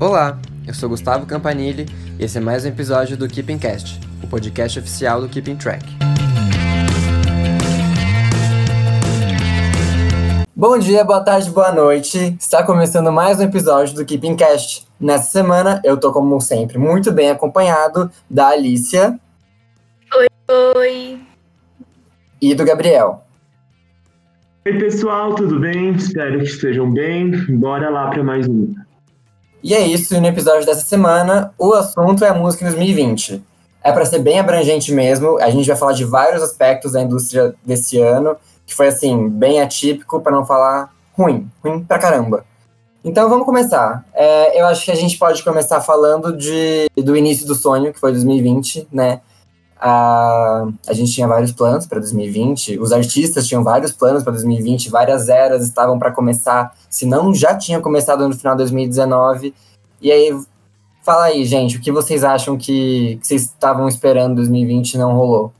Olá, eu sou Gustavo Campanile e esse é mais um episódio do Keeping Cast, o podcast oficial do Keeping Track. Bom dia, boa tarde, boa noite. Está começando mais um episódio do Keeping Cast. Nessa semana eu tô como sempre muito bem acompanhado da Alicia. Oi, oi. E do Gabriel. Oi, pessoal, tudo bem? Espero que estejam bem. Bora lá para mais um. E é isso, e no episódio dessa semana, o assunto é a música em 2020. É para ser bem abrangente mesmo, a gente vai falar de vários aspectos da indústria desse ano, que foi assim, bem atípico, para não falar ruim, ruim pra caramba. Então vamos começar. É, eu acho que a gente pode começar falando de, do início do sonho, que foi 2020, né? A, a gente tinha vários planos para 2020, os artistas tinham vários planos para 2020, várias eras estavam para começar, se não já tinha começado no final de 2019. E aí, fala aí, gente, o que vocês acham que, que vocês estavam esperando em 2020 e não rolou?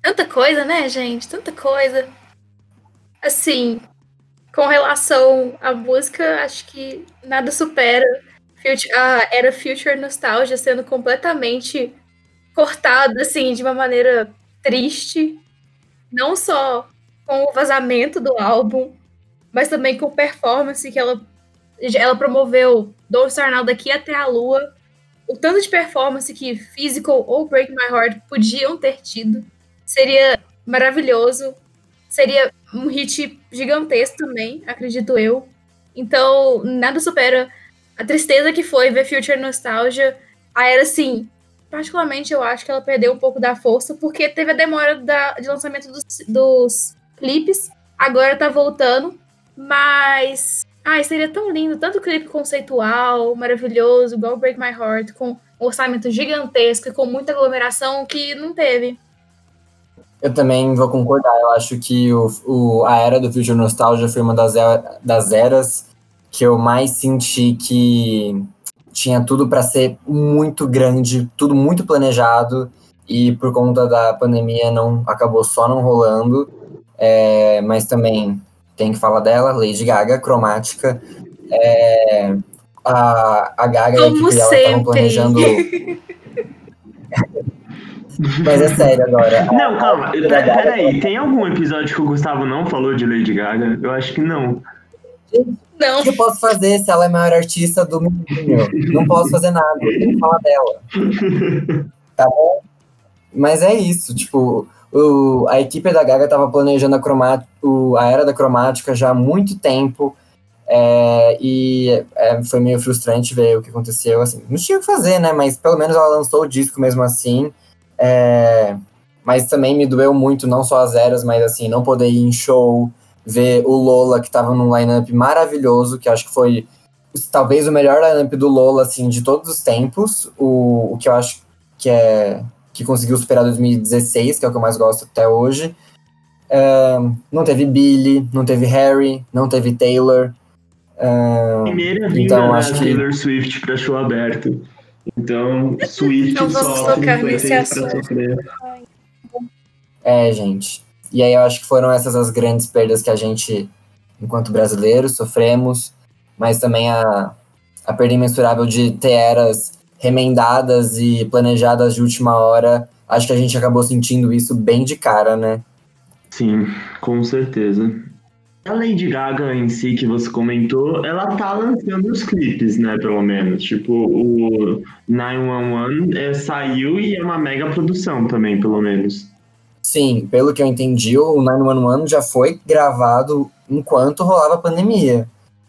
Tanta coisa, né, gente? Tanta coisa. Assim, com relação à música, acho que nada supera a era Future Nostalgia sendo completamente cortado, assim, de uma maneira triste. Não só com o vazamento do álbum, mas também com performance que ela, ela promoveu do Starnal daqui até a lua. O tanto de performance que Physical ou Break My Heart podiam ter tido seria maravilhoso. Seria um hit gigantesco também, acredito eu. Então, nada supera a tristeza que foi ver Future Nostalgia. A era, assim, particularmente eu acho que ela perdeu um pouco da força, porque teve a demora da, de lançamento dos, dos clipes, agora tá voltando, mas. Ai, seria tão lindo, tanto clipe conceitual, maravilhoso, igual Break My Heart, com um orçamento gigantesco e com muita aglomeração que não teve. Eu também vou concordar, eu acho que o, o, a era do Future Nostalgia foi uma das, das eras que eu mais senti que tinha tudo para ser muito grande, tudo muito planejado e por conta da pandemia não acabou só não rolando. É, mas também tem que falar dela, Lady Gaga, cromática. É, a, a Gaga Como e a equipe dela estavam planejando. Mas é sério agora. Não, calma, peraí, tem algum episódio que o Gustavo não falou de Lady Gaga? Eu acho que não. Não. O que eu posso fazer se ela é a maior artista do mundo? Não posso fazer nada, tenho que falar dela. Tá bom? Mas é isso, tipo, o, a equipe da Gaga tava planejando a, cromat, o, a era da cromática já há muito tempo. É, e é, foi meio frustrante ver o que aconteceu. Assim, não tinha o que fazer, né? Mas pelo menos ela lançou o disco mesmo assim. É, mas também me doeu muito, não só as eras, mas assim, não poder ir em show, ver o Lola, que estava num lineup maravilhoso, que acho que foi talvez o melhor lineup do Lola, assim, de todos os tempos. O, o que eu acho que é que conseguiu superar 2016, que é o que eu mais gosto até hoje. Uh, não teve Billy, não teve Harry, não teve Taylor. Uh, Primeira vinda então, acho que... Taylor Swift para show aberto. Então, Swift não só tocar nesse assunto. É, gente. E aí eu acho que foram essas as grandes perdas que a gente, enquanto brasileiros, sofremos, mas também a, a perda imensurável de ter eras remendadas e planejadas de última hora. Acho que a gente acabou sentindo isso bem de cara, né? Sim, com certeza. A Lady Gaga em si, que você comentou, ela tá lançando os clipes, né, pelo menos. Tipo, o 911 é, saiu e é uma mega produção também, pelo menos. Sim, pelo que eu entendi, o 911 já foi gravado enquanto rolava a pandemia.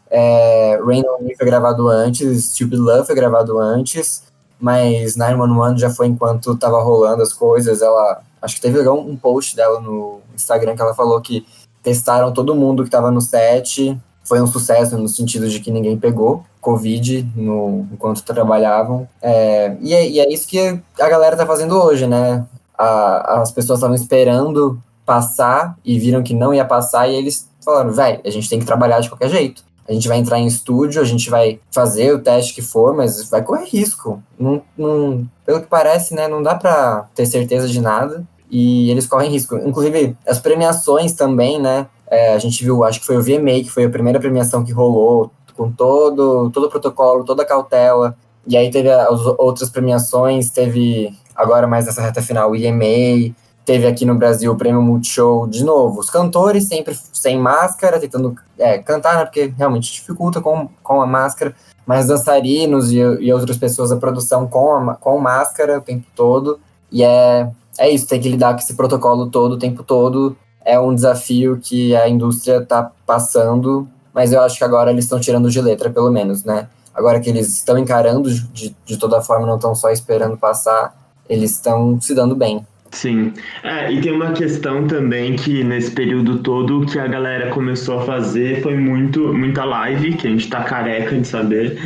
É, Rain On Me foi gravado antes, Stupid Love foi gravado antes, mas 911 já foi enquanto tava rolando as coisas. Ela, acho que teve um post dela no Instagram que ela falou que testaram todo mundo que tava no set. Foi um sucesso no sentido de que ninguém pegou Covid no, enquanto trabalhavam. É, e, é, e é isso que a galera tá fazendo hoje, né? A, as pessoas estavam esperando passar e viram que não ia passar e eles falaram, velho, a gente tem que trabalhar de qualquer jeito. A gente vai entrar em estúdio, a gente vai fazer o teste que for, mas vai correr risco. Não, não, pelo que parece, né, não dá pra ter certeza de nada e eles correm risco. Inclusive, as premiações também, né, é, a gente viu, acho que foi o VMA, que foi a primeira premiação que rolou, com todo, todo o protocolo, toda a cautela. E aí teve as outras premiações, teve agora mais nessa reta final o EMA, teve aqui no Brasil o Prêmio Multishow de novo. Os cantores sempre sem máscara, tentando é, cantar, né, porque realmente dificulta com, com a máscara, mas dançarinos e, e outras pessoas da produção com, a, com máscara o tempo todo. E é, é isso, tem que lidar com esse protocolo todo o tempo todo. É um desafio que a indústria está passando, mas eu acho que agora eles estão tirando de letra, pelo menos, né? Agora que eles estão encarando de, de toda forma, não estão só esperando passar, eles estão se dando bem. Sim. É, e tem uma questão também que nesse período todo que a galera começou a fazer foi muito muita live, que a gente tá careca de saber.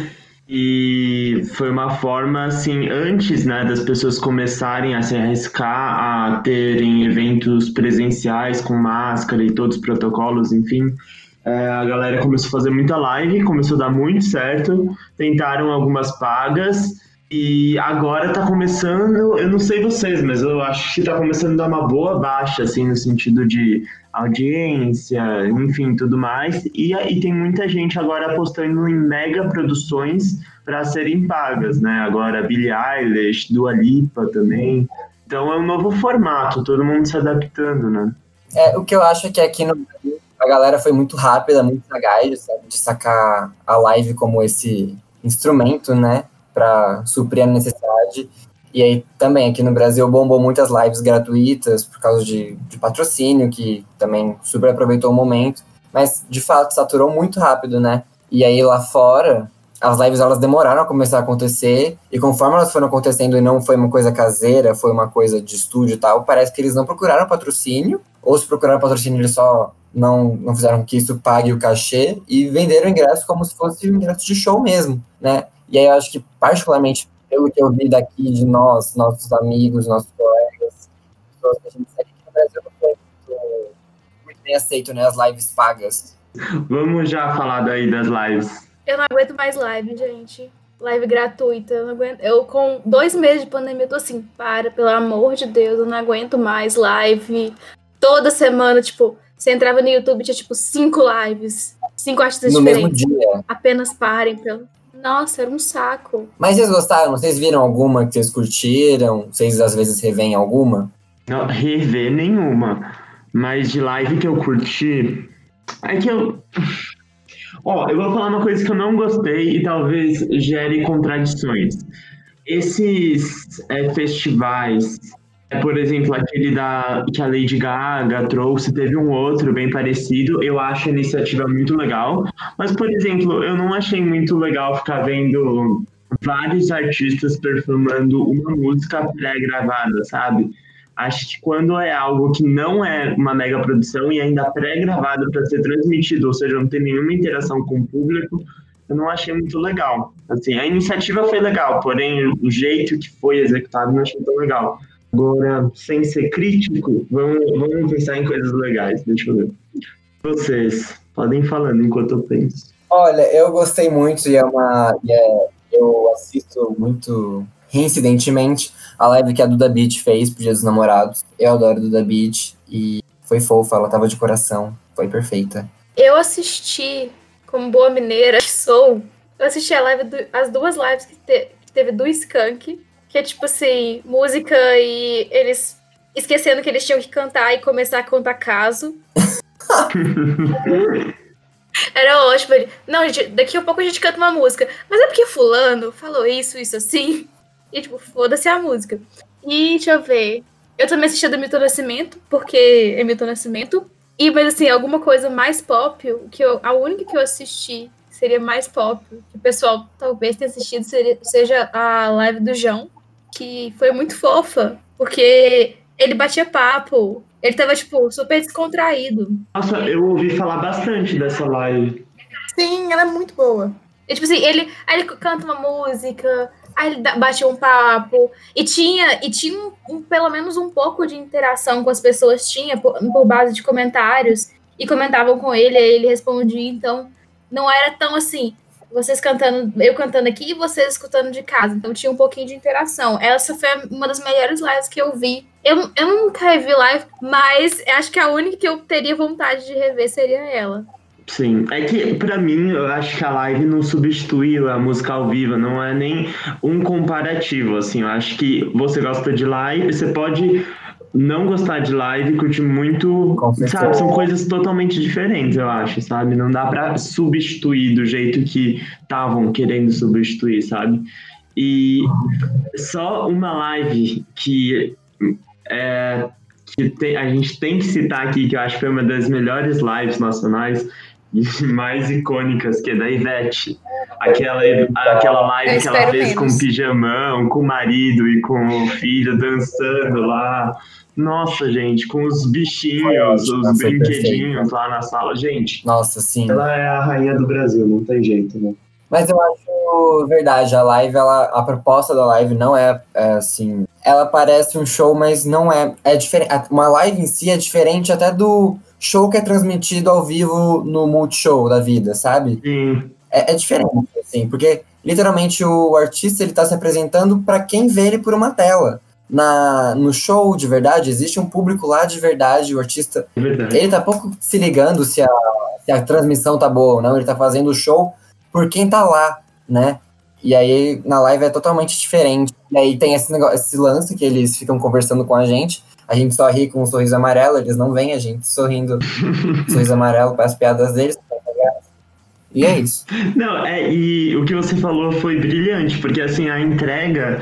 E foi uma forma, assim, antes né, das pessoas começarem a se arriscar a terem eventos presenciais com máscara e todos os protocolos, enfim, é, a galera começou a fazer muita live, começou a dar muito certo, tentaram algumas pagas, e agora tá começando, eu não sei vocês, mas eu acho que tá começando a dar uma boa baixa, assim, no sentido de audiência, enfim, tudo mais. E aí tem muita gente agora apostando em mega produções para serem pagas, né? Agora Billie Eilish, Dua Lipa também. Então é um novo formato, todo mundo se adaptando, né? É, o que eu acho é que aqui no Brasil a galera foi muito rápida, muito sagaz, sabe? De sacar a live como esse instrumento, né? Para suprir a necessidade. E aí também aqui no Brasil bombou muitas lives gratuitas por causa de, de patrocínio, que também super aproveitou o momento. Mas de fato saturou muito rápido, né? E aí lá fora, as lives elas demoraram a começar a acontecer, e conforme elas foram acontecendo e não foi uma coisa caseira, foi uma coisa de estúdio e tal, parece que eles não procuraram patrocínio, ou se procuraram patrocínio, eles só não, não fizeram que isso pague o cachê e venderam ingresso como se fosse um ingresso de show mesmo, né? E aí eu acho que, particularmente, pelo que eu vi daqui de nós, nossos amigos, nossos colegas, pessoas que a gente segue aqui no Brasil, foi muito, muito bem aceito, né? As lives pagas. Vamos já falar daí das lives. Eu não aguento mais live, gente. Live gratuita. Eu, não aguento. eu com dois meses de pandemia, eu tô assim, para, pelo amor de Deus, eu não aguento mais live. Toda semana, tipo, você entrava no YouTube tinha tipo cinco lives, cinco artistas no diferentes. mesmo dia. Apenas parem, pelo. Nossa, era um saco. Mas vocês gostaram? Vocês viram alguma que vocês curtiram? Vocês às vezes revêem alguma? Não, rever nenhuma. Mas de live que eu curti. É que eu. Ó, eu vou falar uma coisa que eu não gostei e talvez gere contradições. Esses é, festivais por exemplo, aquele da, que a Lady Gaga trouxe, teve um outro bem parecido. Eu acho a iniciativa muito legal. Mas, por exemplo, eu não achei muito legal ficar vendo vários artistas performando uma música pré-gravada, sabe? Acho que quando é algo que não é uma mega produção e ainda pré-gravado para ser transmitido, ou seja, não tem nenhuma interação com o público, eu não achei muito legal. Assim, a iniciativa foi legal, porém o jeito que foi executado não achei tão legal. Agora, sem ser crítico, vamos, vamos pensar em coisas legais. Deixa eu ver. Vocês, podem ir falando enquanto eu penso. Olha, eu gostei muito e é uma. E é, eu assisto muito reincidentemente a live que a Duda Beat fez pro Dia dos Namorados. Eu adoro Duda Beat e foi fofa, ela tava de coração, foi perfeita. Eu assisti, como boa mineira que sou, eu assisti a live do, as duas lives que, te, que teve do Skank que é tipo assim, música e eles esquecendo que eles tinham que cantar e começar a contar caso. Era ótimo. Ele, não, gente, daqui a pouco a gente canta uma música. Mas é porque fulano falou isso, isso assim. E tipo, foda-se a música. E deixa eu ver. Eu também assisti a do Milton Nascimento, porque é Milton Nascimento. E, mas assim, alguma coisa mais pop, que eu, a única que eu assisti seria mais pop, que o pessoal talvez tenha assistido, seria, seja a live do João que foi muito fofa, porque ele batia papo, ele tava, tipo, super descontraído. Nossa, eu ouvi falar bastante dessa live. Sim, ela é muito boa. E, tipo assim, ele, aí ele canta uma música, aí ele batia um papo, e tinha, e tinha um, um, pelo menos um pouco de interação com as pessoas, tinha por, por base de comentários, e comentavam com ele, aí ele respondia, então não era tão assim, vocês cantando, eu cantando aqui e vocês escutando de casa. Então tinha um pouquinho de interação. Essa foi uma das melhores lives que eu vi. Eu, eu nunca revi live, mas acho que a única que eu teria vontade de rever seria ela. Sim, é que pra mim eu acho que a live não substitui a música ao vivo, não é nem um comparativo, assim, eu acho que você gosta de live, você pode não gostar de live, curtir muito, sabe, são coisas totalmente diferentes, eu acho, sabe, não dá pra substituir do jeito que estavam querendo substituir, sabe, e só uma live que é, que tem, a gente tem que citar aqui, que eu acho que foi uma das melhores lives nacionais, mais icônicas, que é da Ivete. Aquela, aquela live que ela fez menos. com o pijamão, com o marido e com o filho dançando lá. Nossa, gente, com os bichinhos, os brinquedinhos lá na sala. Gente, nossa, sim. Ela é a rainha do Brasil, não tem jeito, né? Mas eu acho verdade, a live, ela, a proposta da live não é, é assim. Ela parece um show, mas não é. É diferente. Uma live em si é diferente até do show que é transmitido ao vivo no Multishow da vida, sabe? Sim. É, é diferente, assim, porque literalmente o artista ele tá se apresentando para quem vê ele por uma tela. Na, no show de verdade, existe um público lá de verdade, o artista. É verdade. Ele tá pouco se ligando se a, se a transmissão tá boa ou não, ele tá fazendo o show por quem tá lá, né? E aí na live é totalmente diferente. E aí tem esse, negócio, esse lance que eles ficam conversando com a gente. A gente só ri com um sorriso amarelo, eles não veem a gente sorrindo, sorriso amarelo para as piadas deles. E é isso. Não, é, e o que você falou foi brilhante, porque assim, a entrega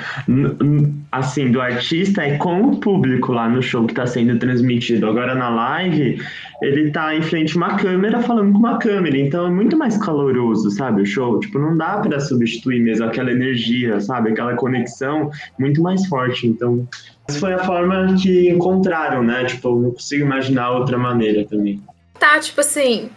assim do artista é com o público lá no show que está sendo transmitido. Agora na live, ele tá em frente a uma câmera falando com uma câmera, então é muito mais caloroso, sabe, o show. Tipo, não dá para substituir mesmo aquela energia, sabe, aquela conexão muito mais forte. Então, essa foi a forma que encontraram, né? Tipo, eu não consigo imaginar outra maneira também. Tá, tipo assim,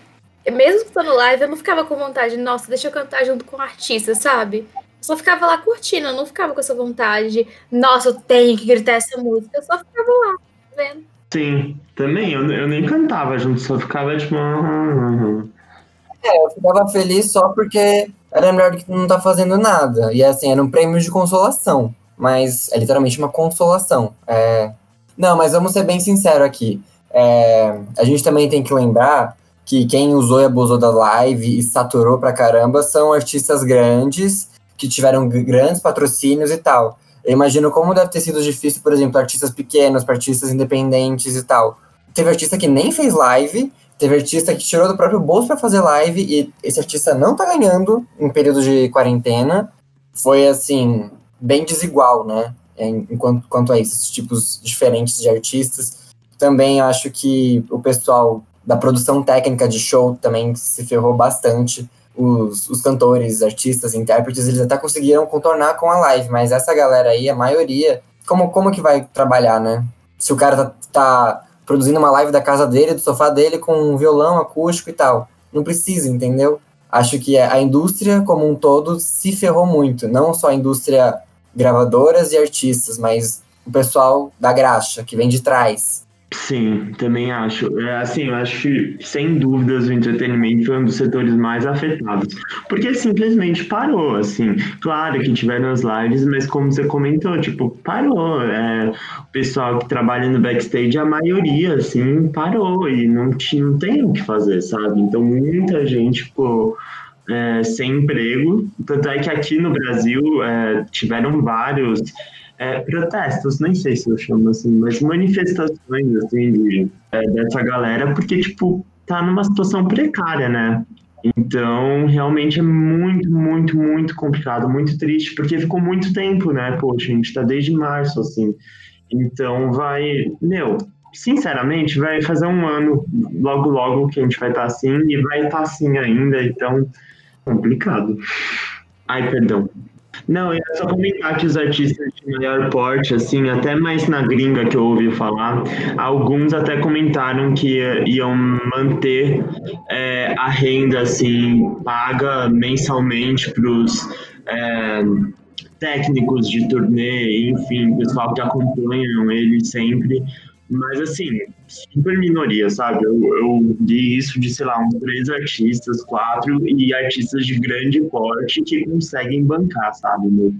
mesmo estando live, eu não ficava com vontade, nossa, deixa eu cantar junto com o artista, sabe? Eu só ficava lá curtindo, eu não ficava com essa vontade de, nossa, eu tenho que gritar essa música. Eu só ficava lá, vendo. Sim, também, eu, eu nem cantava junto, só ficava tipo. É, eu ficava feliz só porque era melhor do que não tá fazendo nada. E assim, era um prêmio de consolação. Mas é literalmente uma consolação. É... Não, mas vamos ser bem sinceros aqui. É... A gente também tem que lembrar que quem usou e abusou da live e saturou pra caramba são artistas grandes que tiveram grandes patrocínios e tal. Eu imagino como deve ter sido difícil, por exemplo, artistas pequenos, para artistas independentes e tal. Teve artista que nem fez live, teve artista que tirou do próprio bolso para fazer live e esse artista não tá ganhando em período de quarentena. Foi assim, bem desigual, né? Enquanto quanto a esses tipos diferentes de artistas. Também acho que o pessoal da produção técnica de show também se ferrou bastante. Os, os cantores, artistas, intérpretes, eles até conseguiram contornar com a live, mas essa galera aí, a maioria, como, como que vai trabalhar, né? Se o cara tá, tá produzindo uma live da casa dele, do sofá dele, com um violão acústico e tal. Não precisa, entendeu? Acho que a indústria como um todo se ferrou muito. Não só a indústria gravadoras e artistas, mas o pessoal da graxa, que vem de trás. Sim, também acho. É, assim, eu acho que, sem dúvidas, o entretenimento foi um dos setores mais afetados. Porque simplesmente parou, assim. Claro que tiveram as lives, mas como você comentou, tipo, parou. É, o pessoal que trabalha no backstage, a maioria, assim, parou. E não, tinha, não tem o que fazer, sabe? Então, muita gente ficou... É, sem emprego, tanto é que aqui no Brasil é, tiveram vários é, protestos, nem sei se eu chamo assim, mas manifestações assim de, é, dessa galera, porque tipo tá numa situação precária, né? Então, realmente é muito, muito, muito complicado, muito triste, porque ficou muito tempo, né? Poxa, a gente tá desde março, assim. Então, vai, meu, sinceramente, vai fazer um ano logo, logo que a gente vai estar tá assim, e vai estar tá assim ainda, então, complicado. Ai, perdão. Não, eu só comentar que os artistas de maior porte, assim, até mais na gringa que eu ouvi falar, alguns até comentaram que iam manter é, a renda, assim, paga mensalmente para os é, técnicos de turnê, enfim, pessoal que acompanham ele sempre, mas assim, super minoria, sabe? Eu, eu li isso de, sei lá, uns três artistas, quatro, e artistas de grande porte que conseguem bancar, sabe?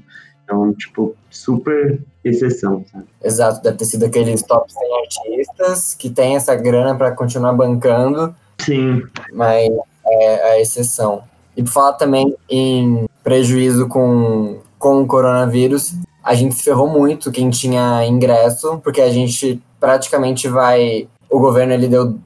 Então, tipo, super exceção, sabe? Exato, deve ter sido aqueles top 100 artistas que tem essa grana para continuar bancando. Sim. Mas é a exceção. E por falar também em prejuízo com, com o coronavírus, a gente se ferrou muito quem tinha ingresso, porque a gente praticamente vai. O governo ele deu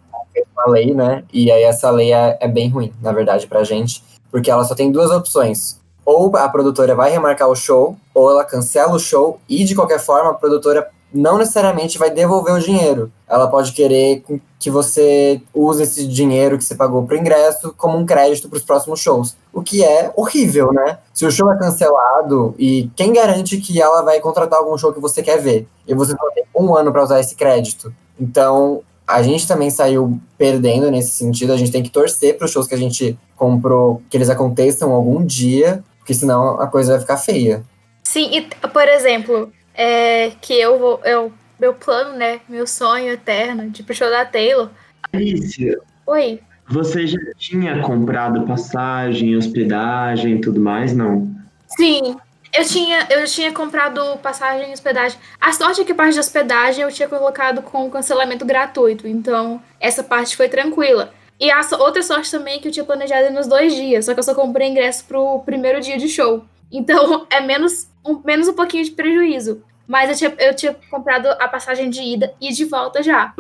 uma lei, né? E aí essa lei é, é bem ruim, na verdade, pra gente, porque ela só tem duas opções. Ou a produtora vai remarcar o show, ou ela cancela o show, e de qualquer forma a produtora não necessariamente vai devolver o dinheiro. Ela pode querer que você use esse dinheiro que você pagou pro ingresso como um crédito para os próximos shows. O que é horrível, né? Se o show é cancelado e quem garante que ela vai contratar algum show que você quer ver? E você só tem um ano para usar esse crédito. Então, a gente também saiu perdendo nesse sentido. A gente tem que torcer para os shows que a gente comprou que eles aconteçam algum dia, porque senão a coisa vai ficar feia. Sim, e, por exemplo, é, que eu vou. Eu, meu plano, né? Meu sonho eterno de pro show da Taylor. Alicia. Oi. Você já tinha comprado passagem, hospedagem e tudo mais, não? Sim. Eu tinha, eu tinha comprado passagem e hospedagem. A sorte é que a parte de hospedagem eu tinha colocado com cancelamento gratuito. Então, essa parte foi tranquila. E a outra sorte também é que eu tinha planejado nos dois dias. Só que eu só comprei ingresso pro primeiro dia de show. Então, é menos um, menos um pouquinho de prejuízo. Mas eu tinha, eu tinha comprado a passagem de ida e de volta já.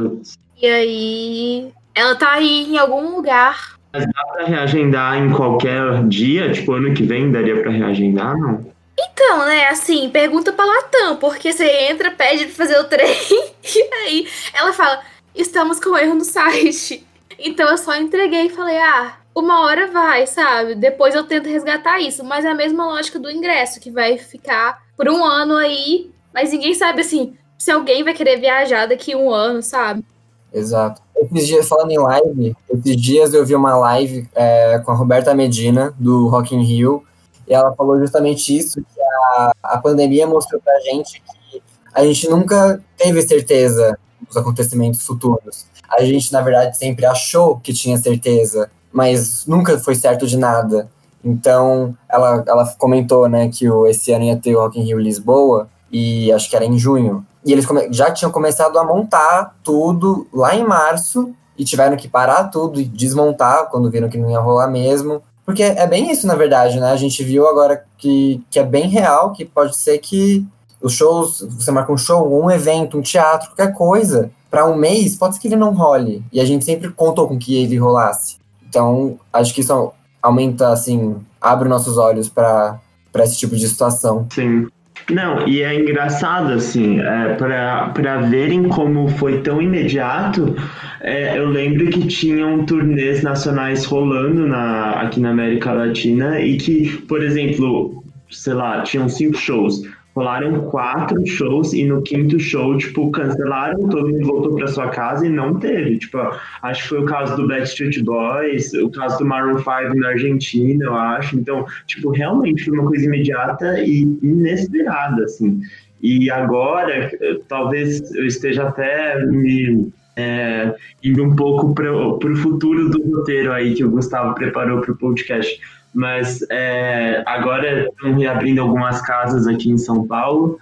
E aí. Ela tá aí em algum lugar. Mas dá pra reagendar em qualquer dia? Tipo, ano que vem daria pra reagendar, não? Então, né, assim, pergunta pra Latam, porque você entra, pede pra fazer o trem, e aí ela fala: estamos com erro no site. Então eu só entreguei e falei: ah, uma hora vai, sabe? Depois eu tento resgatar isso. Mas é a mesma lógica do ingresso, que vai ficar por um ano aí mas ninguém sabe, assim, se alguém vai querer viajar daqui um ano, sabe? Exato. Esses dias, falando em live, esses dias eu vi uma live é, com a Roberta Medina, do Rock in Rio, e ela falou justamente isso, que a, a pandemia mostrou pra gente que a gente nunca teve certeza dos acontecimentos futuros. A gente, na verdade, sempre achou que tinha certeza, mas nunca foi certo de nada. Então, ela, ela comentou, né, que o, esse ano ia ter o Rock in Rio Lisboa, e acho que era em junho. E eles já tinham começado a montar tudo lá em março e tiveram que parar tudo e desmontar quando viram que não ia rolar mesmo. Porque é bem isso, na verdade, né? A gente viu agora que, que é bem real, que pode ser que os shows, você marca um show, um evento, um teatro, qualquer coisa, para um mês, pode ser que ele não role. E a gente sempre contou com que ele rolasse. Então, acho que isso aumenta, assim, abre nossos olhos para esse tipo de situação. Sim. Não, e é engraçado, assim, é, para verem como foi tão imediato, é, eu lembro que tinham turnês nacionais rolando na, aqui na América Latina e que, por exemplo, sei lá, tinham cinco shows rolaram quatro shows e no quinto show, tipo, cancelaram, todo mundo voltou para sua casa e não teve. Tipo, acho que foi o caso do Backstreet Boys, o caso do Maroon 5 na Argentina, eu acho. Então, tipo, realmente foi uma coisa imediata e inesperada, assim. E agora, talvez eu esteja até me é, indo um pouco para o futuro do roteiro aí que o Gustavo preparou para o podcast mas é, agora estão reabrindo algumas casas aqui em São Paulo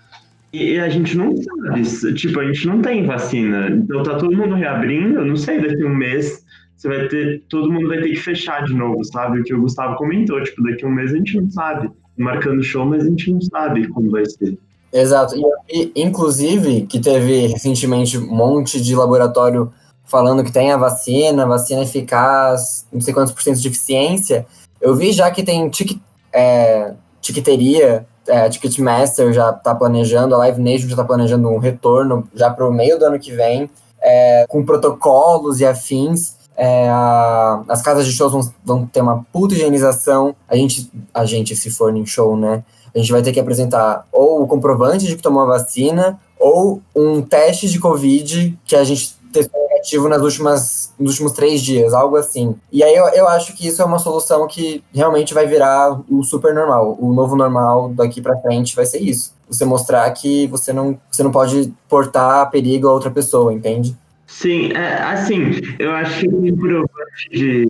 e a gente não sabe, tipo, a gente não tem vacina. Então tá todo mundo reabrindo, eu não sei, daqui a um mês você vai ter, todo mundo vai ter que fechar de novo, sabe? O que o Gustavo comentou, tipo, daqui a um mês a gente não sabe. Marcando show, mas a gente não sabe como vai ser. Exato. E, inclusive, que teve recentemente um monte de laboratório falando que tem a vacina, vacina eficaz, não sei quantos por cento de eficiência, eu vi já que tem tic, é, tiqueteria, é, Ticketmaster já está planejando, a Live Nation já está planejando um retorno já para o meio do ano que vem, é, com protocolos e afins. É, a, as casas de shows vão, vão, ter uma puta higienização. A gente, a gente, se for em show, né? A gente vai ter que apresentar ou o comprovante de que tomou a vacina, ou um teste de Covid que a gente testou negativo nas últimas, nos últimos três dias, algo assim. E aí eu, eu acho que isso é uma solução que realmente vai virar o super normal. O novo normal daqui para frente vai ser isso. Você mostrar que você não, você não pode portar perigo a outra pessoa, entende? Sim, é, assim, eu acho que o comprovante, de,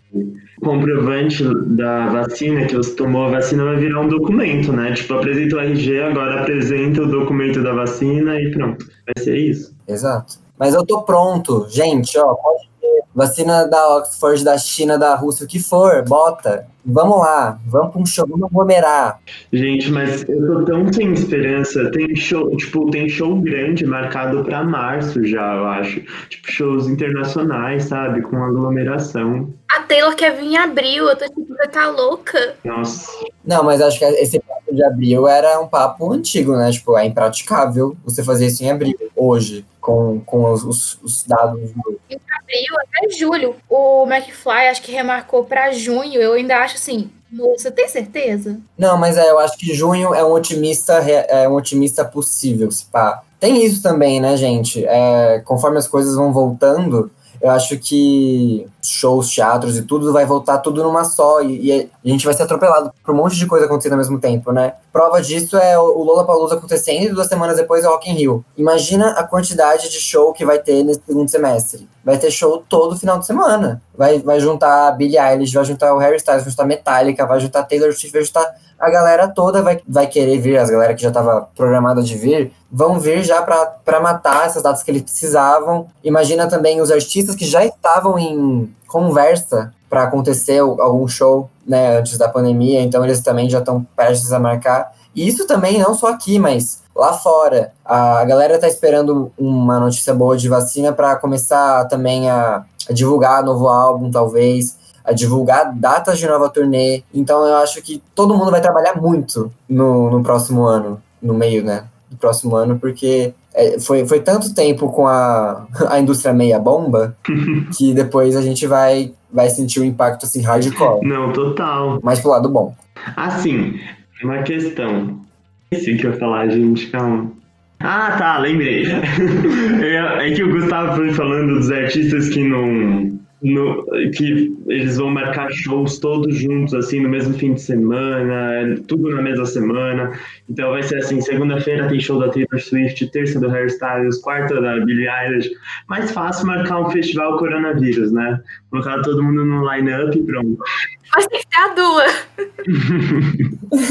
comprovante da vacina, que você tomou a vacina, vai virar um documento, né? Tipo, apresenta o RG, agora apresenta o documento da vacina e pronto. Vai ser isso. Exato. Mas eu tô pronto, gente, ó, pode ver. vacina da Oxford, da China, da Rússia, o que for, bota. Vamos lá, vamos para um show, vamos aglomerar. Gente, mas eu tô tão sem esperança. Tem show, tipo, tem show grande marcado para março já, eu acho. Tipo, shows internacionais, sabe? Com aglomeração. A Taylor quer vir em abril, eu tô tipo, você tá louca? Nossa. Não, mas acho que esse papo de abril era um papo antigo, né? Tipo, é impraticável você fazer isso em abril, hoje, com, com os, os, os dados. Do... Em abril até julho. O McFly acho que remarcou pra junho. Eu ainda acho assim, moça, tem certeza? Não, mas é, eu acho que junho é um otimista, é um otimista possível, se pá. Tem isso também, né, gente? É, conforme as coisas vão voltando, eu acho que shows, teatros e tudo vai voltar tudo numa só e, e, a gente vai ser atropelado por um monte de coisa acontecendo ao mesmo tempo, né? Prova disso é o Lollapalooza acontecendo e duas semanas depois é o Rock in Rio. Imagina a quantidade de show que vai ter nesse segundo semestre. Vai ter show todo final de semana. Vai, vai juntar Billie Eilish, vai juntar o Harry Styles, vai juntar Metallica, vai juntar Taylor Swift, vai juntar a galera toda vai, vai querer vir, as galera que já estava programada de vir, vão vir já para matar essas datas que eles precisavam. Imagina também os artistas que já estavam em conversa para acontecer algum show né, antes da pandemia, então eles também já estão prestes a marcar. E isso também não só aqui, mas lá fora. A galera está esperando uma notícia boa de vacina para começar também a, a divulgar novo álbum, talvez a divulgar datas de nova turnê. Então eu acho que todo mundo vai trabalhar muito no, no próximo ano, no meio, né? Do próximo ano, porque é, foi, foi tanto tempo com a, a indústria meia bomba que depois a gente vai, vai sentir o um impacto assim hardcore. Não, total. Mas pro lado bom. Assim, uma questão. Esse que eu ia falar, gente, calma. Ah, tá, lembrei. é, é que o Gustavo foi falando dos artistas que não no, que eles vão marcar shows todos juntos, assim, no mesmo fim de semana, tudo na mesma semana. Então vai ser assim, segunda-feira tem show da Taylor Swift, terça do Harry Styles, quarta da Billie Eilish. Mais fácil marcar um festival coronavírus, né? Colocar todo mundo no line-up e pronto. Mas tem que ter a Dua.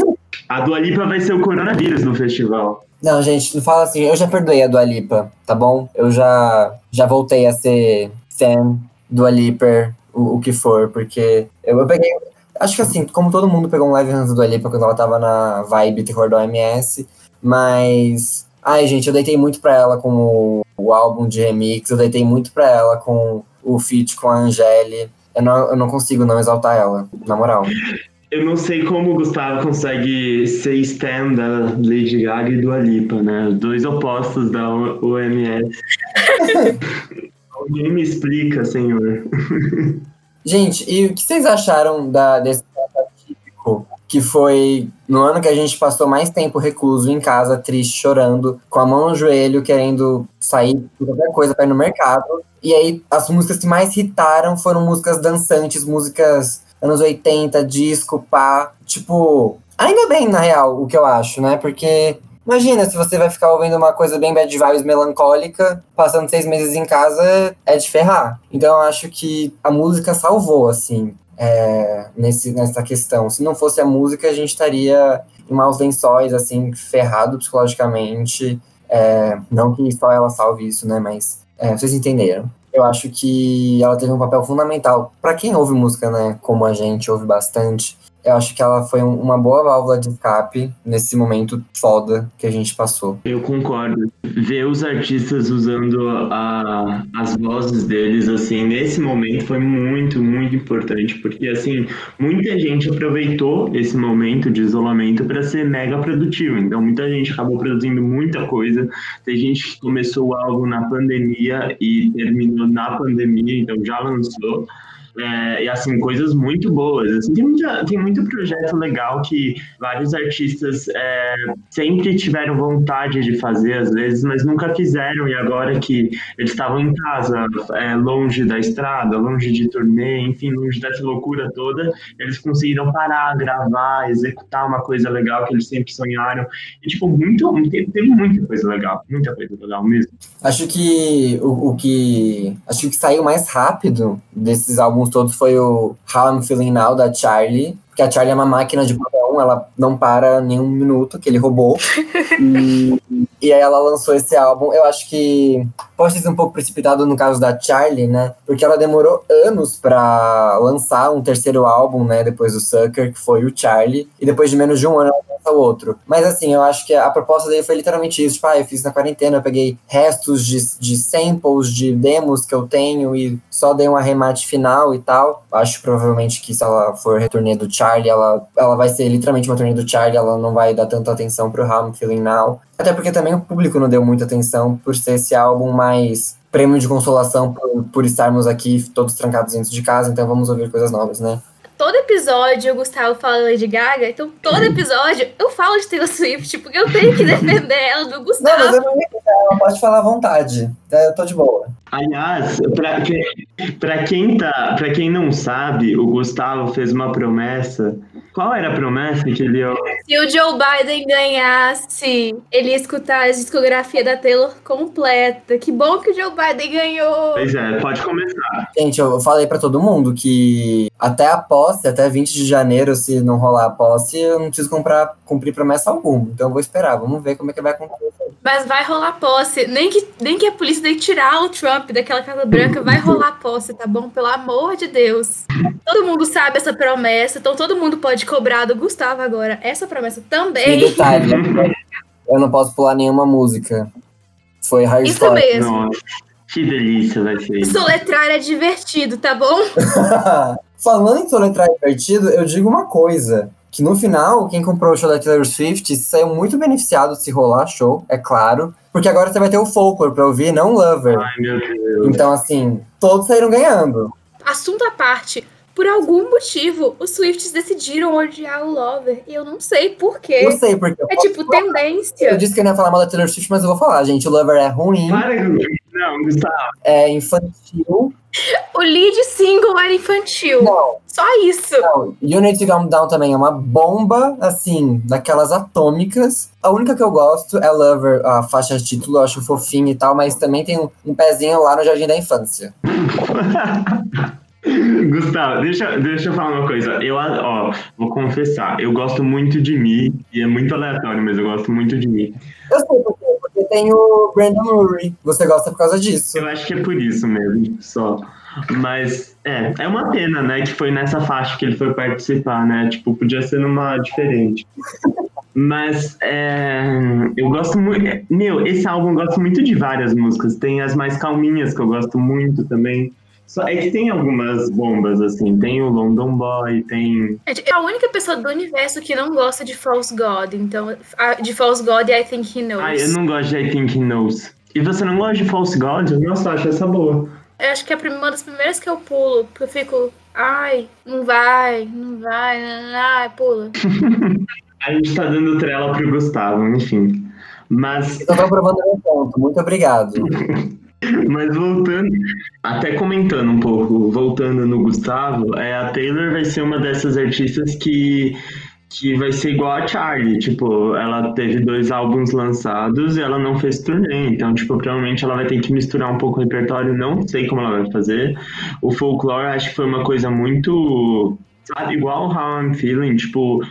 a Dua Lipa vai ser o coronavírus no festival. Não, gente, não fala assim, eu já perdoei a Dua Lipa, tá bom? Eu já, já voltei a ser fan do Aliper, o, o que for, porque eu, eu peguei. Acho que assim, como todo mundo pegou um live hands do Alipa quando ela tava na vibe terror do OMS, mas. Ai, gente, eu deitei muito pra ela com o, o álbum de remix, eu deitei muito pra ela com o feat com a Angele. Eu não, eu não consigo não exaltar ela, na moral. Eu não sei como o Gustavo consegue ser stand da Lady Gaga e do Alipa, né? Dois opostos da OMS. Alguém me explica, senhor. Gente, e o que vocês acharam da, desse típico que foi no ano que a gente passou mais tempo recluso em casa, triste, chorando, com a mão no joelho, querendo sair de qualquer coisa para ir no mercado. E aí, as músicas que mais hitaram foram músicas dançantes, músicas anos 80, disco, pá. Tipo, ainda bem, na real, o que eu acho, né? Porque Imagina, se você vai ficar ouvindo uma coisa bem bad vibes melancólica, passando seis meses em casa, é de ferrar. Então eu acho que a música salvou, assim, é, nesse, nessa questão. Se não fosse a música, a gente estaria em maus lençóis, assim, ferrado psicologicamente. É, não que só ela salve isso, né? Mas é, vocês entenderam. Eu acho que ela teve um papel fundamental para quem ouve música, né? Como a gente ouve bastante eu acho que ela foi uma boa válvula de escape nesse momento foda que a gente passou. Eu concordo. Ver os artistas usando a, as vozes deles, assim, nesse momento foi muito, muito importante, porque, assim, muita gente aproveitou esse momento de isolamento para ser mega produtivo. Então, muita gente acabou produzindo muita coisa. Tem gente que começou o álbum na pandemia e terminou na pandemia, então já lançou. É, e assim, coisas muito boas. Assim, tem, muita, tem muito projeto legal que vários artistas é, sempre tiveram vontade de fazer, às vezes, mas nunca fizeram. E agora que eles estavam em casa, é, longe da estrada, longe de turnê, enfim, longe dessa loucura toda, eles conseguiram parar, gravar, executar uma coisa legal que eles sempre sonharam. E, tipo, muito, teve muita coisa legal, muita coisa legal mesmo. Acho que o, o que. Acho que saiu mais rápido desses álbuns álbuns todos foi o How I'm Feeling Now, da Charlie. Porque a Charlie é uma máquina de papel, ela não para nenhum minuto, que ele roubou. e, e aí ela lançou esse álbum. Eu acho que pode ter um pouco precipitado no caso da Charlie, né? Porque ela demorou anos pra lançar um terceiro álbum, né? Depois do Sucker, que foi o Charlie. E depois de menos de um ano ela lança o outro. Mas assim, eu acho que a proposta dele foi literalmente isso. Tipo, ah, eu fiz na quarentena, eu peguei restos de, de samples, de demos que eu tenho e só dei um arremate final e tal. Acho provavelmente que se ela for returnê do Charlie, ela, ela vai ser literalmente uma turnê do Charlie, ela não vai dar tanta atenção pro How Feeling Now. Até porque também o público não deu muita atenção por ser esse álbum mais prêmio de consolação por, por estarmos aqui todos trancados dentro de casa, então vamos ouvir coisas novas, né? Todo episódio o Gustavo fala Lady Gaga, então todo episódio eu falo de Taylor Swift, porque eu tenho que defender ela do Gustavo. Não, mas eu não ia ela pode falar à vontade. Eu tô de boa. Aliás, pra, que- pra quem, tá, pra quem não sabe, o Gustavo fez uma promessa. Qual era a promessa que ele ia. Se o Joe Biden ganhasse, ele ia escutar a discografia da Taylor completa. Que bom que o Joe Biden ganhou. Pois é, pode começar. Gente, eu falei pra todo mundo que até a posse, até 20 de janeiro, se não rolar a posse, eu não preciso comprar, cumprir promessa alguma. Então eu vou esperar, vamos ver como é que vai acontecer. Mas vai rolar posse. Nem que, nem que a polícia que tirar o Trump daquela Casa Branca, vai rolar posse, tá bom? Pelo amor de Deus. Todo mundo sabe essa promessa, então todo mundo pode cobrar do Gustavo agora. Essa promessa E também. detalhe, eu não posso pular nenhuma música. Foi Isso hardcore. mesmo. Nossa, que delícia vai ser. isso. Soletrar é divertido, tá bom? Falando em soletrar divertido, eu digo uma coisa. Que no final, quem comprou o show da Taylor Swift saiu muito beneficiado se rolar show, é claro. Porque agora você vai ter o Folklore pra ouvir, não o Lover. Ai, meu Deus. Então, assim, todos saíram ganhando. Assunto à parte. Por algum motivo, os Swifts decidiram odiar o Lover. E eu não sei por Eu quê. sei porque. É tipo Eu tendência. disse que eu não ia falar mal da Taylor Swift, mas eu vou falar, gente. O Lover é ruim, Para, não, Gustavo. é infantil. O lead single era infantil. Não, Só isso. não. You Need to Calm Down também é uma bomba, assim, daquelas atômicas. A única que eu gosto é Lover, a faixa de título, eu acho fofinha e tal, mas também tem um, um pezinho lá no Jardim da Infância. Gustavo, deixa, deixa eu falar uma coisa. Eu, ó, vou confessar, eu gosto muito de mim, e é muito aleatório, mas eu gosto muito de mim. Eu sei porque tem o Brandon Murray. Você gosta por causa disso. Eu acho que é por isso mesmo, só. Mas é, é uma pena, né, que foi nessa faixa que ele foi participar, né? Tipo, podia ser numa diferente. Mas é, eu gosto muito. Meu, esse álbum eu gosto muito de várias músicas. Tem as mais calminhas que eu gosto muito também. Só é que tem algumas bombas, assim. Tem o London Boy, tem. Gente, É a única pessoa do universo que não gosta de False God. Então, de False God, I think he knows. Ai, eu não gosto de I Think He Knows. E você não gosta de False God? Nossa, eu acho essa boa. Eu acho que é uma das primeiras que eu pulo, porque eu fico, ai, não vai, não vai, ai, pula. A gente tá dando trela pro Gustavo, enfim. Mas Eu tô aprovando meu ponto. Muito obrigado. Mas voltando, até comentando um pouco, voltando no Gustavo, é, a Taylor vai ser uma dessas artistas que, que vai ser igual a Charlie. Tipo, ela teve dois álbuns lançados e ela não fez turnê. Então, tipo, provavelmente ela vai ter que misturar um pouco o repertório. Não sei como ela vai fazer. O folclore acho que foi uma coisa muito. Sabe, igual How I'm Feeling, tipo,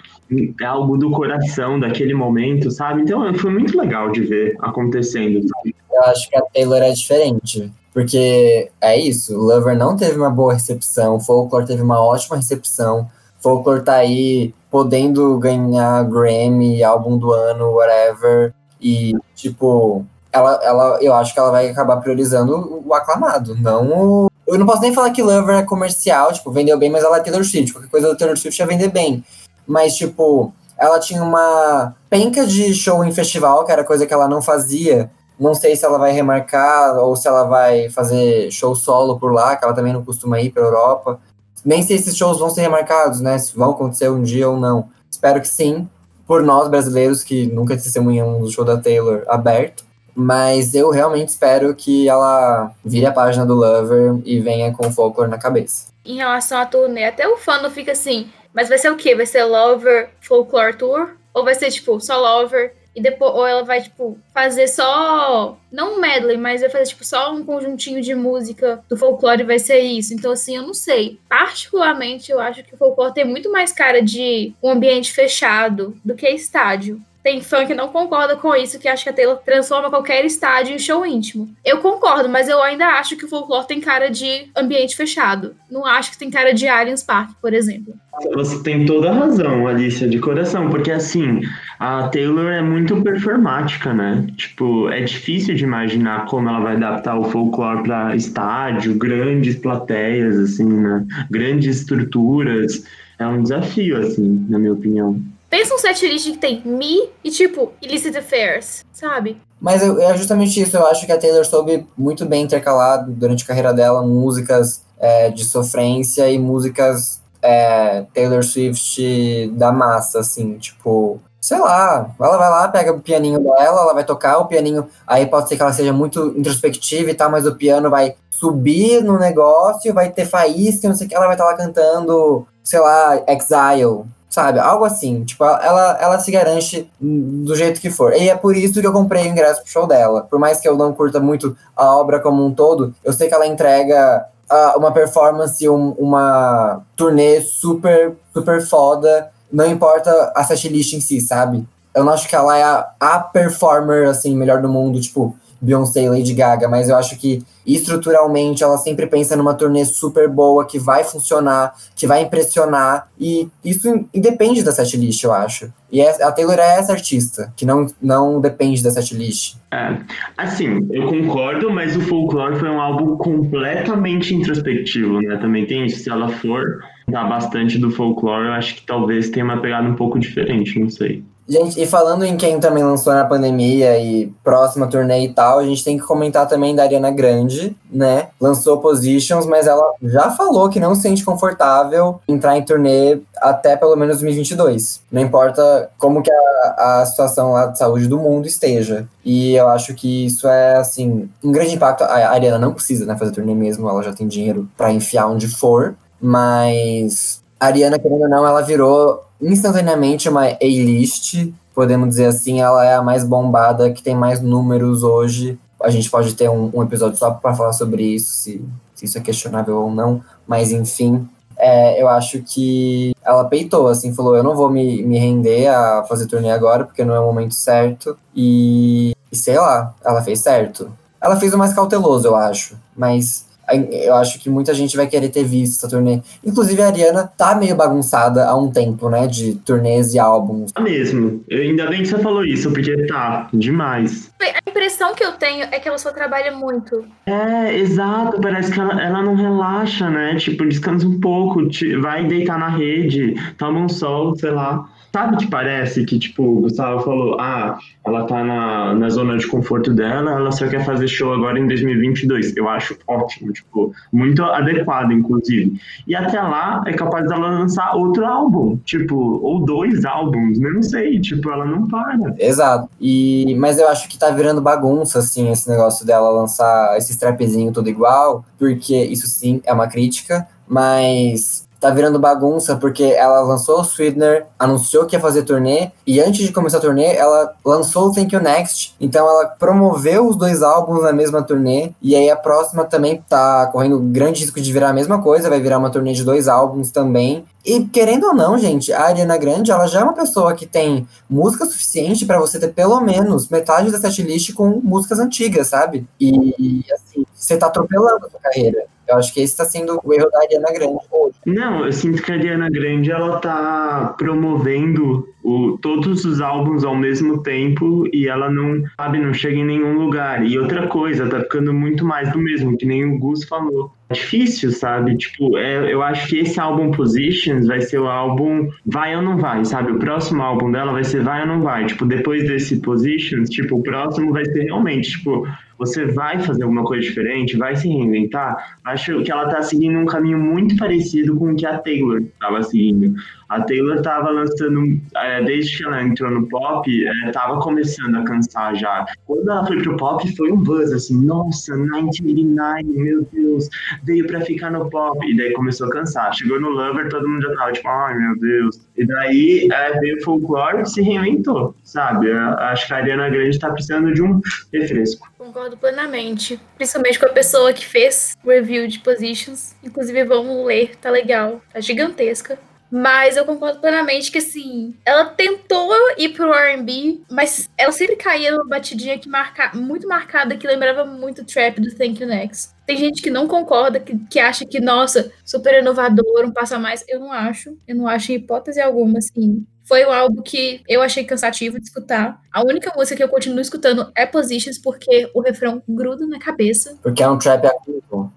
é algo do coração daquele momento, sabe? Então foi muito legal de ver acontecendo. sabe? Eu acho que a Taylor é diferente. Porque é isso, Lover não teve uma boa recepção, Folklore teve uma ótima recepção. Folklore tá aí podendo ganhar Grammy, álbum do ano, whatever. E, tipo, ela, ela, eu acho que ela vai acabar priorizando o aclamado, não o. Eu não posso nem falar que Lover é comercial, tipo, vendeu bem, mas ela é Taylor Swift. Qualquer coisa da Taylor Swift ia vender bem. Mas, tipo, ela tinha uma penca de show em festival, que era coisa que ela não fazia. Não sei se ela vai remarcar ou se ela vai fazer show solo por lá, que ela também não costuma ir pra Europa. Nem sei se esses shows vão ser remarcados, né? Se vão acontecer um dia ou não. Espero que sim, por nós brasileiros que nunca testemunhamos o show da Taylor aberto. Mas eu realmente espero que ela vire a página do Lover e venha com o folklore na cabeça. Em relação à turnê, até o fã não fica assim, mas vai ser o quê? Vai ser Lover Folklore Tour? Ou vai ser, tipo, só Lover? E depois, ou ela vai, tipo, fazer só. Não um medley, mas vai fazer, tipo, só um conjuntinho de música do folclore vai ser isso. Então, assim, eu não sei. Particularmente, eu acho que o folclore tem muito mais cara de um ambiente fechado do que estádio. Tem fã que não concorda com isso, que acha que a Taylor transforma qualquer estádio em show íntimo. Eu concordo, mas eu ainda acho que o folclore tem cara de ambiente fechado. Não acho que tem cara de Allianz Park, por exemplo. Você tem toda a razão, Alicia, de coração, porque assim, a Taylor é muito performática, né? Tipo, é difícil de imaginar como ela vai adaptar o folclore para estádio, grandes plateias, assim, né? Grandes estruturas. É um desafio, assim, na minha opinião. Pensa um setlist que tem Me e, tipo, Illicit Affairs, sabe? Mas é justamente isso, eu acho que a Taylor soube muito bem intercalar durante a carreira dela músicas é, de sofrência e músicas é, Taylor Swift da massa, assim, tipo, sei lá, ela vai lá, pega o pianinho dela, ela vai tocar o pianinho, aí pode ser que ela seja muito introspectiva e tal, mas o piano vai subir no negócio, vai ter faísca, não sei o que, ela vai estar tá lá cantando, sei lá, Exile, sabe? Algo assim, tipo, ela, ela se garante do jeito que for. E é por isso que eu comprei o ingresso pro show dela. Por mais que eu não curta muito a obra como um todo, eu sei que ela entrega uh, uma performance, um, uma turnê super, super foda, não importa a setlist em si, sabe? Eu não acho que ela é a, a performer, assim, melhor do mundo, tipo, Beyoncé e Lady Gaga, mas eu acho que estruturalmente ela sempre pensa numa turnê super boa, que vai funcionar, que vai impressionar, e isso independe da setlist, eu acho. E é, a Taylor é essa artista, que não, não depende da setlist. É, assim, eu concordo, mas o Folklore foi um álbum completamente introspectivo, né? Também tem isso, se ela for dar bastante do Folklore, eu acho que talvez tenha uma pegada um pouco diferente, não sei. Gente, e falando em quem também lançou na pandemia e próxima turnê e tal, a gente tem que comentar também da Ariana Grande, né? Lançou Positions, mas ela já falou que não se sente confortável entrar em turnê até pelo menos 2022. Não importa como que a, a situação lá de saúde do mundo esteja. E eu acho que isso é, assim, um grande impacto. A Ariana não precisa né, fazer turnê mesmo, ela já tem dinheiro para enfiar onde for, mas a Ariana, querendo ou não, ela virou instantaneamente uma A-list, podemos dizer assim, ela é a mais bombada, que tem mais números hoje. A gente pode ter um, um episódio só para falar sobre isso, se, se, isso é questionável ou não, mas enfim. É, eu acho que ela peitou, assim, falou: eu não vou me, me render a fazer turnê agora, porque não é o momento certo. E, e sei lá, ela fez certo. Ela fez o mais cauteloso, eu acho. Mas eu acho que muita gente vai querer ter visto essa turnê. Inclusive, a Ariana tá meio bagunçada há um tempo, né? De turnês e álbuns. Tá mesmo. Eu, ainda bem que você falou isso, porque tá demais. A impressão que eu tenho é que ela só trabalha muito. É, exato. Parece que ela, ela não relaxa, né? Tipo, descansa um pouco, vai deitar na rede, toma um sol, sei lá. Sabe que parece que, tipo, o Gustavo falou, ah, ela tá na, na zona de conforto dela, ela só quer fazer show agora em 2022. Eu acho ótimo, tipo, muito adequado, inclusive. E até lá é capaz dela lançar outro álbum, tipo, ou dois álbuns, não sei, tipo, ela não para. Exato. E, mas eu acho que tá virando bagunça, assim, esse negócio dela lançar esse strapzinho todo igual, porque isso sim é uma crítica, mas tá virando bagunça porque ela lançou o Sweetener, anunciou que ia fazer turnê, e antes de começar a turnê, ela lançou o Thank You Next, então ela promoveu os dois álbuns na mesma turnê, e aí a próxima também tá correndo grande risco de virar a mesma coisa, vai virar uma turnê de dois álbuns também. E querendo ou não, gente, a Ariana Grande, ela já é uma pessoa que tem música suficiente para você ter pelo menos metade da setlist com músicas antigas, sabe? E assim, você tá atropelando a sua carreira. Eu acho que esse está sendo o erro da Ariana Grande hoje. Não, eu sinto que a Ariana Grande ela tá promovendo o, todos os álbuns ao mesmo tempo e ela não, sabe, não chega em nenhum lugar. E outra coisa, tá ficando muito mais do mesmo, que nem o Gus falou. É difícil, sabe? Tipo, é, eu acho que esse álbum Positions vai ser o álbum vai ou não vai, sabe? O próximo álbum dela vai ser vai ou não vai. Tipo, depois desse Positions, tipo, o próximo vai ser realmente, tipo, você vai fazer alguma coisa diferente, vai se reinventar. Acho que ela tá seguindo um caminho muito parecido com o que a Taylor estava seguindo. A Taylor estava lançando, é, desde que ela entrou no pop, estava é, começando a cansar já. Quando ela foi pro pop, foi um buzz, assim, nossa, 1989, meu Deus, veio para ficar no pop. E daí começou a cansar. Chegou no Lover, todo mundo já tava tipo, ai meu Deus. E daí é, veio o folclore e se reinventou, sabe? Acho que a Ariana Grande tá precisando de um refresco. Concordo plenamente. Principalmente com a pessoa que fez o review de Positions. Inclusive, vamos ler, tá legal. Tá gigantesca. Mas eu concordo plenamente que, assim, ela tentou ir pro R&B, mas ela sempre caía numa batidinha que marca, muito marcada, que lembrava muito o trap do Thank You Next. Tem gente que não concorda, que, que acha que, nossa, super inovador, um passo a mais. Eu não acho. Eu não acho em hipótese alguma, assim. Foi um álbum que eu achei cansativo de escutar. A única música que eu continuo escutando é Positions, porque o refrão gruda na cabeça. Porque é um trap ativo.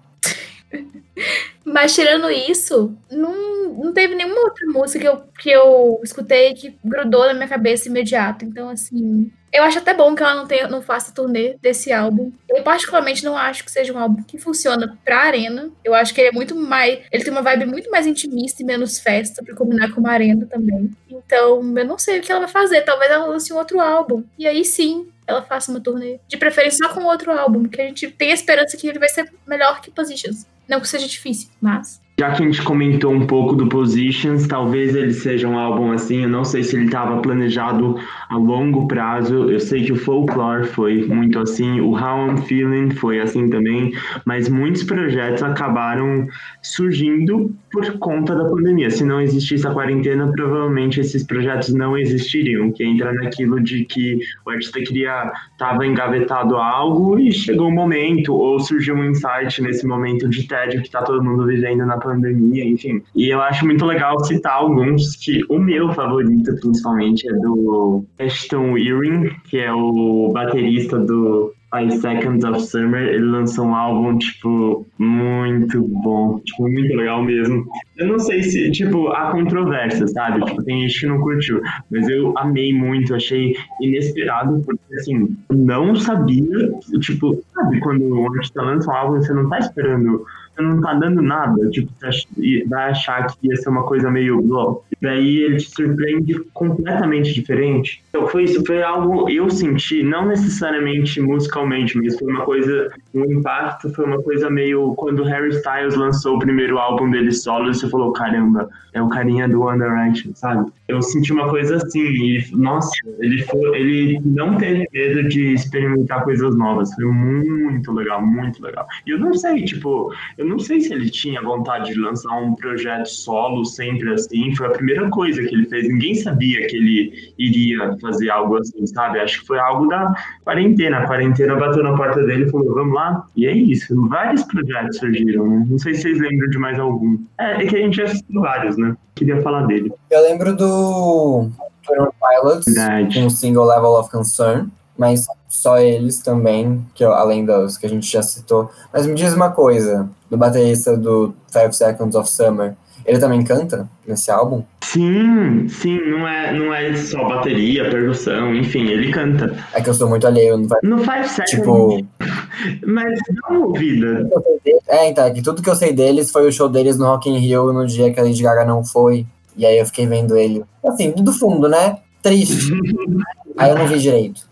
Mas tirando isso, não, não teve nenhuma outra música que eu, que eu escutei que grudou na minha cabeça imediato. Então, assim, eu acho até bom que ela não, tenha, não faça turnê desse álbum. Eu, particularmente, não acho que seja um álbum que funciona pra arena. Eu acho que ele é muito mais. Ele tem uma vibe muito mais intimista e menos festa, pra combinar com uma arena também. Então, eu não sei o que ela vai fazer. Talvez ela lance um outro álbum. E aí sim, ela faça uma turnê. De preferência só com outro álbum, que a gente tem a esperança que ele vai ser melhor que Positions. Não que seja difícil, mas. Já que a gente comentou um pouco do Positions, talvez ele seja um álbum assim, eu não sei se ele estava planejado a longo prazo. Eu sei que o Folklore foi muito assim, o How I'm Feeling foi assim também, mas muitos projetos acabaram surgindo por conta da pandemia. Se não existisse a quarentena, provavelmente esses projetos não existiriam, que entra naquilo de que o artista queria estava engavetado a algo e chegou um momento ou surgiu um insight nesse momento de tédio que está todo mundo vivendo na pandemia, enfim. E eu acho muito legal citar alguns que o meu favorito, principalmente, é do Ashton Earring, que é o baterista do Five Seconds of Summer, ele lançou um álbum, tipo, muito bom, tipo, muito legal mesmo. Eu não sei se, tipo, há controvérsia, sabe? Tipo, tem gente que não curtiu, mas eu amei muito, achei inesperado, porque, assim, não sabia, tipo, sabe, quando o artista lança um álbum, você não tá esperando você não tá dando nada, tipo, você vai achar que ia ser uma coisa meio blog. Daí ele te surpreende completamente diferente. Então foi isso, foi algo eu senti, não necessariamente musicalmente, mas foi uma coisa, um impacto foi uma coisa meio quando Harry Styles lançou o primeiro álbum dele solo, você falou, caramba, é o carinha do One Direction, sabe? Eu senti uma coisa assim, e nossa, ele foi, ele não teve medo de experimentar coisas novas, foi muito legal, muito legal. E eu não sei, tipo, eu não sei se ele tinha vontade de lançar um projeto solo sempre assim, foi a primeira coisa que ele fez, ninguém sabia que ele iria fazer algo assim, sabe? Acho que foi algo da quarentena, a quarentena bateu na porta dele e falou, vamos lá, e é isso, vários projetos surgiram, não sei se vocês lembram de mais algum. É que a gente já assistiu vários, né? Queria falar dele. Eu lembro do Pilots, Verdade. com o single Level of Concern, mas só eles também, que eu- além dos que a gente já citou. Mas me diz uma coisa, do baterista do Five Seconds of Summer, ele também canta nesse álbum? Sim, sim, não é, não é só bateria, percussão, enfim, ele canta. É que eu sou muito alheio, não vai... No Five Seconds, Tipo, mas dá uma ouvida. é, então, é que tudo que eu sei deles foi o show deles no Rock in Rio no dia que a Lady Gaga não foi. E aí eu fiquei vendo ele, assim, do fundo, né? Triste. Aí eu não vi direito.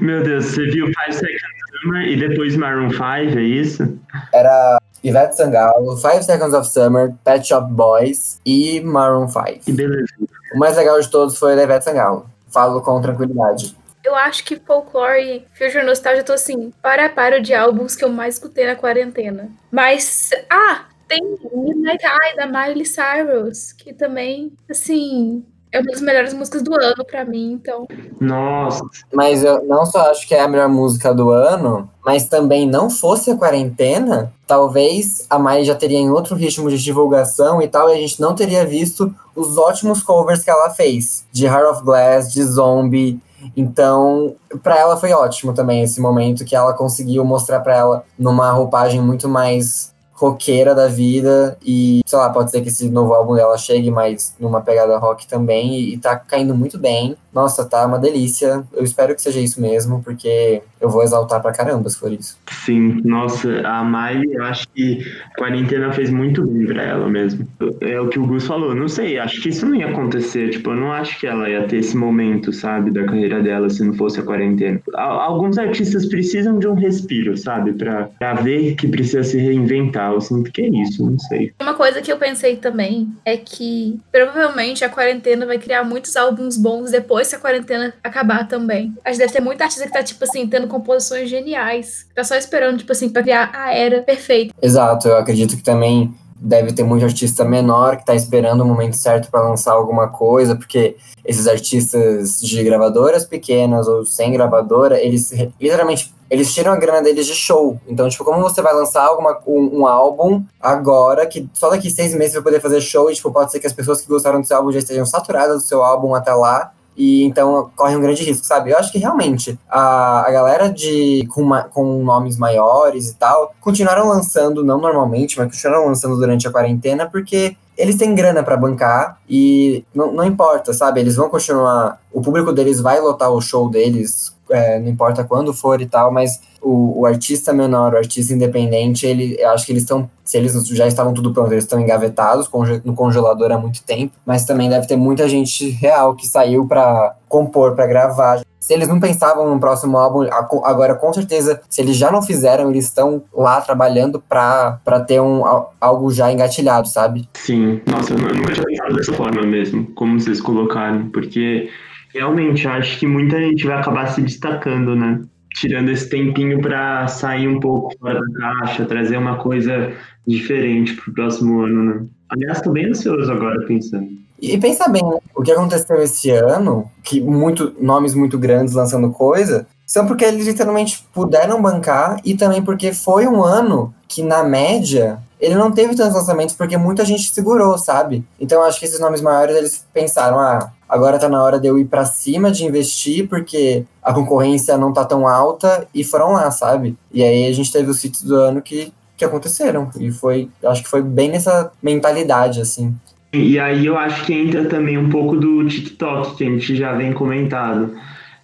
Meu Deus, você viu Five Seconds Summer e depois Maroon 5, é isso? Era Ivete Sangalo, Five Seconds of Summer, Pet Shop Boys e Maroon 5. Que beleza. O mais legal de todos foi da Ivete Sangalo. Falo com tranquilidade. Eu acho que Folklore e Future Nostalgia, eu tô assim, para a para de álbuns que eu mais escutei na quarentena. Mas, ah, tem Midnight Eye da Miley Cyrus, que também, assim, é uma das melhores músicas do ano pra mim, então. Nossa, Mas eu não só acho que é a melhor música do ano, mas também não fosse a quarentena, talvez a Miley já teria em outro ritmo de divulgação e tal, e a gente não teria visto os ótimos covers que ela fez, de Heart of Glass, de Zombie. Então, pra ela foi ótimo também esse momento que ela conseguiu mostrar pra ela numa roupagem muito mais roqueira da vida e, sei lá, pode ser que esse novo álbum dela chegue mais numa pegada rock também e, e tá caindo muito bem. Nossa, tá uma delícia. Eu espero que seja isso mesmo, porque eu vou exaltar pra caramba se for isso. sim, nossa, a Miley, eu acho que a quarentena fez muito bem pra ela mesmo. É o que o Gus falou, não sei, acho que isso não ia acontecer, tipo, eu não acho que ela ia ter esse momento, sabe, da carreira dela se não fosse a quarentena. Al- Alguns artistas precisam de um respiro, sabe, pra, pra ver que precisa se reinventar, eu sinto que é isso, não sei. Uma coisa que eu pensei também é que provavelmente a quarentena vai criar muitos álbuns bons depois que a quarentena acabar também. A gente deve ter muita artista que tá, tipo assim, tendo composições geniais. Tá só esperando, tipo assim, pra criar a era perfeita. Exato, eu acredito que também deve ter muito artista menor que tá esperando o momento certo para lançar alguma coisa, porque esses artistas de gravadoras pequenas ou sem gravadora, eles literalmente eles tiram a grana deles de show. Então, tipo, como você vai lançar alguma, um, um, álbum agora, que só daqui seis meses vai poder fazer show, e tipo, pode ser que as pessoas que gostaram do seu álbum já estejam saturadas do seu álbum até lá. E então corre um grande risco, sabe? Eu acho que realmente a, a galera de com, uma, com nomes maiores e tal continuaram lançando, não normalmente, mas continuaram lançando durante a quarentena, porque eles têm grana para bancar e não, não importa, sabe? Eles vão continuar. O público deles vai lotar o show deles é, não importa quando for e tal, mas o, o, artista menor, o artista independente, ele, eu acho que eles estão, se eles já estavam tudo pronto, eles estão engavetados no congelador há muito tempo, mas também deve ter muita gente real que saiu para compor, para gravar. Se eles não pensavam no próximo álbum, agora com certeza, se eles já não fizeram, eles estão lá trabalhando para ter um, algo já engatilhado, sabe? Sim, nossa, eu nunca tinha pensado dessa forma mesmo, como vocês colocaram, porque Realmente, acho que muita gente vai acabar se destacando, né? Tirando esse tempinho para sair um pouco fora da caixa, trazer uma coisa diferente pro próximo ano, né? Aliás, tô bem ansioso agora pensando. E pensa bem, né? o que aconteceu esse ano, que muito nomes muito grandes lançando coisa, são porque eles literalmente puderam bancar e também porque foi um ano que, na média, ele não teve tantos lançamentos porque muita gente segurou, sabe? Então acho que esses nomes maiores eles pensaram, ah, agora tá na hora de eu ir para cima de investir porque a concorrência não tá tão alta e foram lá, sabe? E aí a gente teve os sítios do ano que, que aconteceram e foi, acho que foi bem nessa mentalidade assim. E aí eu acho que entra também um pouco do TikTok que a gente já vem comentado.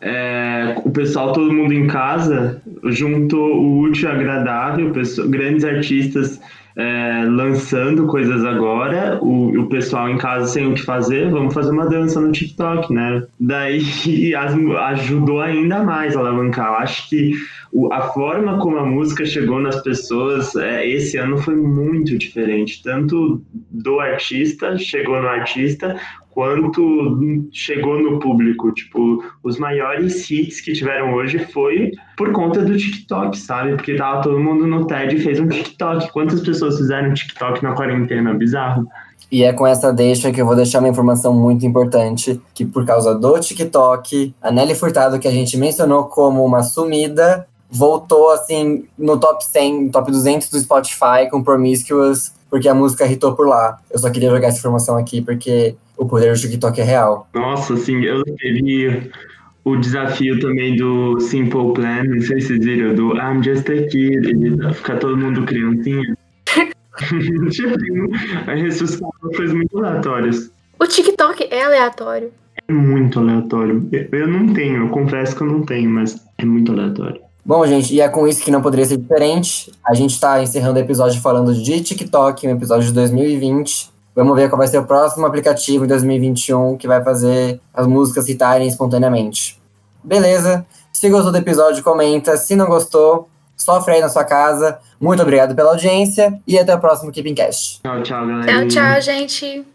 É, o pessoal, todo mundo em casa, juntou o útil ao agradável, pessoa, grandes artistas é, lançando coisas agora, o, o pessoal em casa sem o que fazer, vamos fazer uma dança no TikTok, né? Daí ajudou ainda mais a alavancar. Eu acho que o, a forma como a música chegou nas pessoas é, esse ano foi muito diferente. Tanto do artista, chegou no artista, quanto chegou no público. Tipo, os maiores hits que tiveram hoje foi por conta do TikTok, sabe? Porque tava todo mundo no TED e fez um TikTok. Quantas pessoas fizeram TikTok na quarentena? Bizarro. E é com essa deixa que eu vou deixar uma informação muito importante, que por causa do TikTok, a Nelly Furtado, que a gente mencionou como uma sumida, voltou assim no top 100, top 200 do Spotify com Promiscuous, porque a música hitou por lá. Eu só queria jogar essa informação aqui porque o poder do TikTok é real. Nossa, assim, eu teve o desafio também do Simple Plan, não sei se vocês viram, do I'm Just a Kid, ele fica todo mundo criancinha. tipo, a ressuscitar coisas muito aleatórias. O TikTok é aleatório. É muito aleatório. Eu não tenho, eu confesso que eu não tenho, mas é muito aleatório. Bom, gente, e é com isso que não poderia ser diferente. A gente está encerrando o episódio falando de TikTok, um episódio de 2020. Vamos ver qual vai ser o próximo aplicativo em 2021 que vai fazer as músicas citarem espontaneamente. Beleza? Se gostou do episódio, comenta. Se não gostou, sofre aí na sua casa. Muito obrigado pela audiência e até o próximo Keeping Cash. Tchau, tchau, galera. Tchau, tchau, gente.